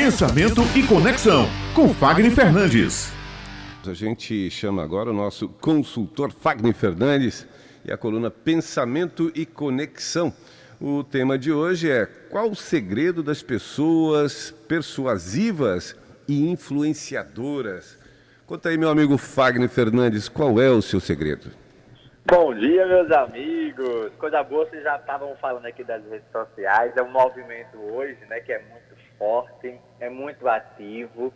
Pensamento e Conexão, com Fagner Fernandes. A gente chama agora o nosso consultor Fagner Fernandes e a coluna Pensamento e Conexão. O tema de hoje é qual o segredo das pessoas persuasivas e influenciadoras? Conta aí, meu amigo Fagner Fernandes, qual é o seu segredo? Bom dia, meus amigos. Coisa boa, vocês já estavam falando aqui das redes sociais. É um movimento hoje, né, que é muito forte, é muito ativo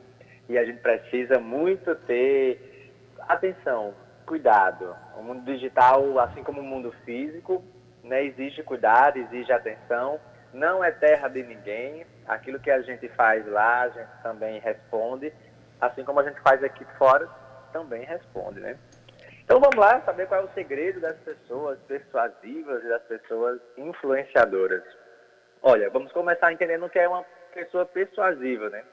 e a gente precisa muito ter atenção, cuidado. O mundo digital, assim como o mundo físico, né, exige cuidado, exige atenção. Não é terra de ninguém. Aquilo que a gente faz lá, a gente também responde. Assim como a gente faz aqui fora, também responde, né? Então vamos lá saber qual é o segredo das pessoas persuasivas e das pessoas influenciadoras. Olha, vamos começar entendendo o que é uma pessoa persuasiva, né?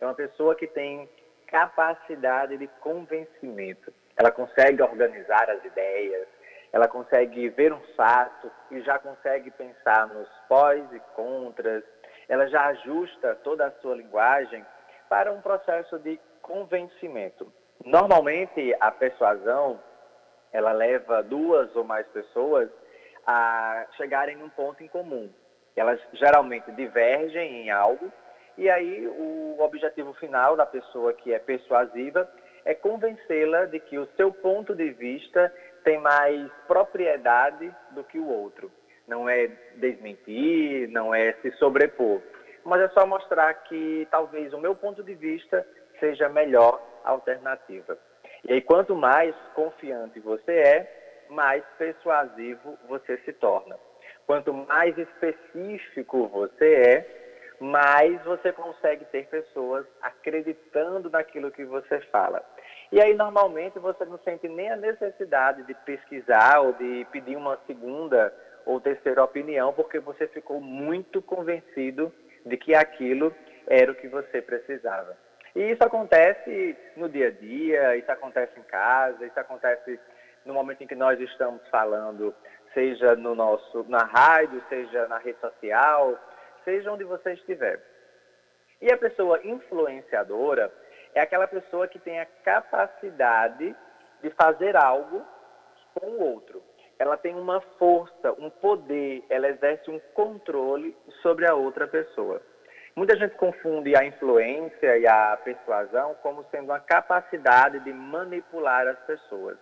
É uma pessoa que tem capacidade de convencimento. Ela consegue organizar as ideias, ela consegue ver um fato e já consegue pensar nos pós e contras. Ela já ajusta toda a sua linguagem para um processo de convencimento. Normalmente, a persuasão ela leva duas ou mais pessoas a chegarem num ponto em comum. Elas geralmente divergem em algo e aí o objetivo final da pessoa que é persuasiva é convencê-la de que o seu ponto de vista tem mais propriedade do que o outro. Não é desmentir, não é se sobrepor, mas é só mostrar que talvez o meu ponto de vista seja a melhor alternativa. E aí, quanto mais confiante você é, mais persuasivo você se torna. Quanto mais específico você é, mais você consegue ter pessoas acreditando naquilo que você fala. E aí, normalmente, você não sente nem a necessidade de pesquisar ou de pedir uma segunda ou terceira opinião, porque você ficou muito convencido de que aquilo era o que você precisava. E isso acontece no dia a dia, isso acontece em casa, isso acontece no momento em que nós estamos falando, seja no nosso, na rádio, seja na rede social, seja onde você estiver. E a pessoa influenciadora é aquela pessoa que tem a capacidade de fazer algo com o outro. Ela tem uma força, um poder, ela exerce um controle sobre a outra pessoa. Muita gente confunde a influência e a persuasão como sendo uma capacidade de manipular as pessoas.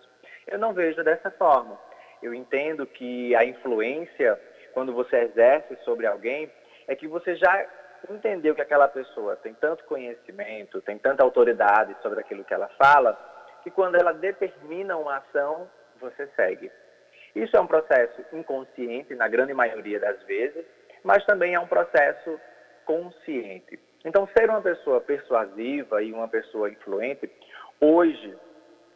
Eu não vejo dessa forma. Eu entendo que a influência, quando você exerce sobre alguém, é que você já entendeu que aquela pessoa tem tanto conhecimento, tem tanta autoridade sobre aquilo que ela fala, que quando ela determina uma ação, você segue. Isso é um processo inconsciente, na grande maioria das vezes, mas também é um processo consciente. Então, ser uma pessoa persuasiva e uma pessoa influente, hoje,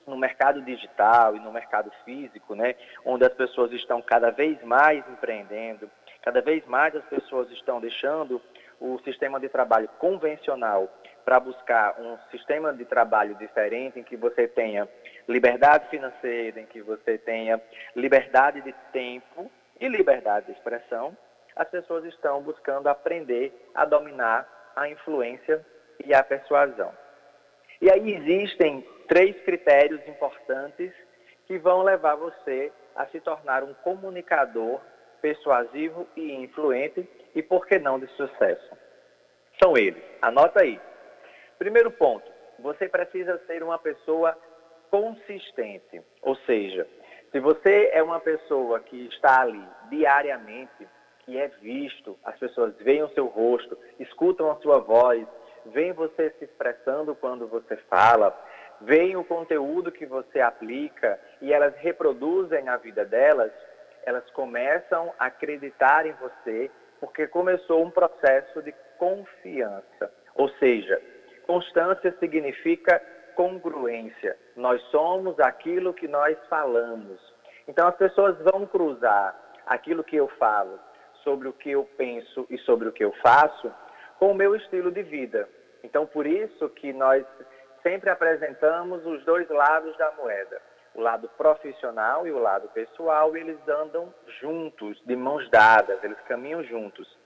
no mercado digital e no mercado físico, né, onde as pessoas estão cada vez mais empreendendo, cada vez mais as pessoas estão deixando o sistema de trabalho convencional para buscar um sistema de trabalho diferente, em que você tenha liberdade financeira, em que você tenha liberdade de tempo e liberdade de expressão, as pessoas estão buscando aprender a dominar a influência e a persuasão. E aí existem três critérios importantes que vão levar você a se tornar um comunicador persuasivo e influente e, por que não, de sucesso. São eles. Anota aí. Primeiro ponto, você precisa ser uma pessoa consistente. Ou seja, se você é uma pessoa que está ali diariamente que é visto, as pessoas veem o seu rosto, escutam a sua voz, veem você se expressando quando você fala, veem o conteúdo que você aplica e elas reproduzem a vida delas, elas começam a acreditar em você porque começou um processo de confiança. Ou seja, constância significa congruência. Nós somos aquilo que nós falamos. Então as pessoas vão cruzar aquilo que eu falo sobre o que eu penso e sobre o que eu faço com o meu estilo de vida. Então, por isso que nós sempre apresentamos os dois lados da moeda, o lado profissional e o lado pessoal, e eles andam juntos, de mãos dadas, eles caminham juntos.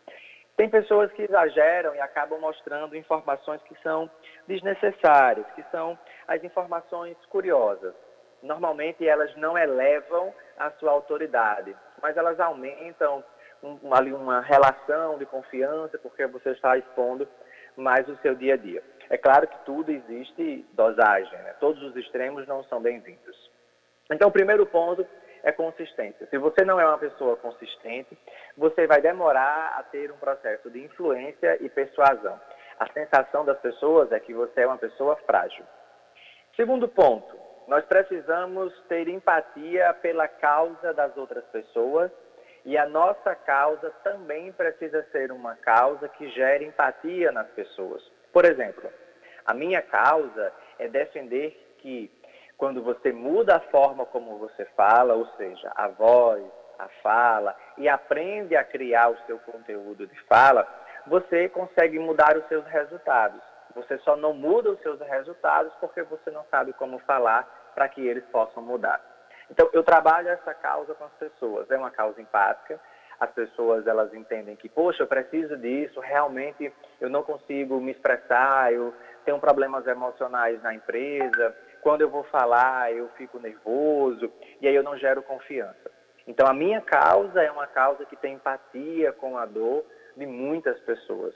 Tem pessoas que exageram e acabam mostrando informações que são desnecessárias, que são as informações curiosas. Normalmente elas não elevam a sua autoridade, mas elas aumentam um, ali uma relação de confiança, porque você está expondo mais o seu dia a dia. É claro que tudo existe dosagem, né? todos os extremos não são bem-vindos. Então, o primeiro ponto é consistência. Se você não é uma pessoa consistente, você vai demorar a ter um processo de influência e persuasão. A sensação das pessoas é que você é uma pessoa frágil. Segundo ponto, nós precisamos ter empatia pela causa das outras pessoas e a nossa causa também precisa ser uma causa que gere empatia nas pessoas. Por exemplo, a minha causa é defender que quando você muda a forma como você fala, ou seja, a voz, a fala, e aprende a criar o seu conteúdo de fala, você consegue mudar os seus resultados. Você só não muda os seus resultados porque você não sabe como falar para que eles possam mudar. Então, eu trabalho essa causa com as pessoas. É uma causa empática. As pessoas, elas entendem que, poxa, eu preciso disso, realmente eu não consigo me expressar, eu tenho problemas emocionais na empresa, quando eu vou falar, eu fico nervoso e aí eu não gero confiança. Então, a minha causa é uma causa que tem empatia com a dor de muitas pessoas.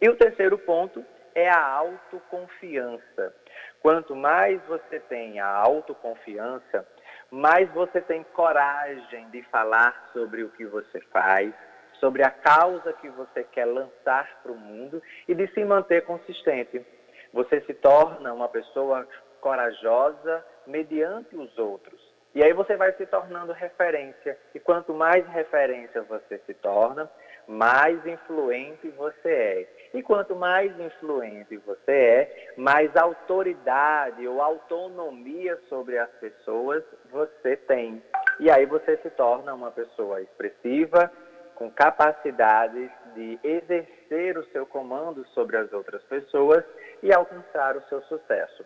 E o terceiro ponto é a autoconfiança. Quanto mais você tem a autoconfiança, mais você tem coragem de falar sobre o que você faz, sobre a causa que você quer lançar para o mundo e de se manter consistente. Você se torna uma pessoa corajosa mediante os outros. E aí você vai se tornando referência. E quanto mais referência você se torna, mais influente você é. E quanto mais influente você é, mais autoridade ou autonomia sobre as pessoas você tem. E aí você se torna uma pessoa expressiva, com capacidade de exercer o seu comando sobre as outras pessoas e alcançar o seu sucesso.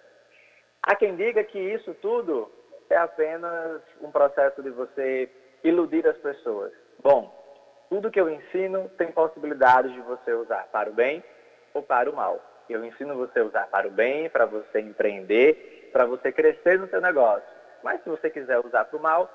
Há quem diga que isso tudo é apenas um processo de você iludir as pessoas. Bom, tudo que eu ensino tem possibilidades de você usar para o bem ou para o mal. Eu ensino você a usar para o bem, para você empreender, para você crescer no seu negócio. Mas se você quiser usar para o mal,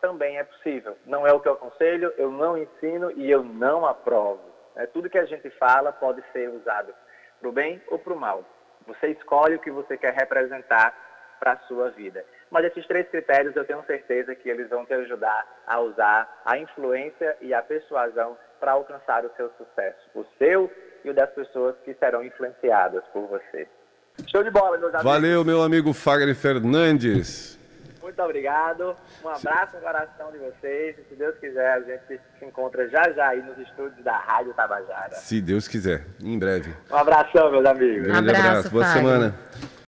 também é possível. Não é o que eu aconselho, eu não ensino e eu não aprovo. É, tudo que a gente fala pode ser usado para o bem ou para o mal. Você escolhe o que você quer representar para a sua vida. Mas esses três critérios eu tenho certeza que eles vão te ajudar a usar a influência e a persuasão para alcançar o seu sucesso, o seu e o das pessoas que serão influenciadas por você. Show de bola, meus amigos. Valeu, meu amigo Fagner Fernandes. Muito obrigado. Um abraço no coração de vocês. E se Deus quiser, a gente se encontra já já aí nos estúdios da Rádio Tabajara. Se Deus quiser, em breve. Um abração, meus amigos. Um grande abraço. abraço. Boa semana.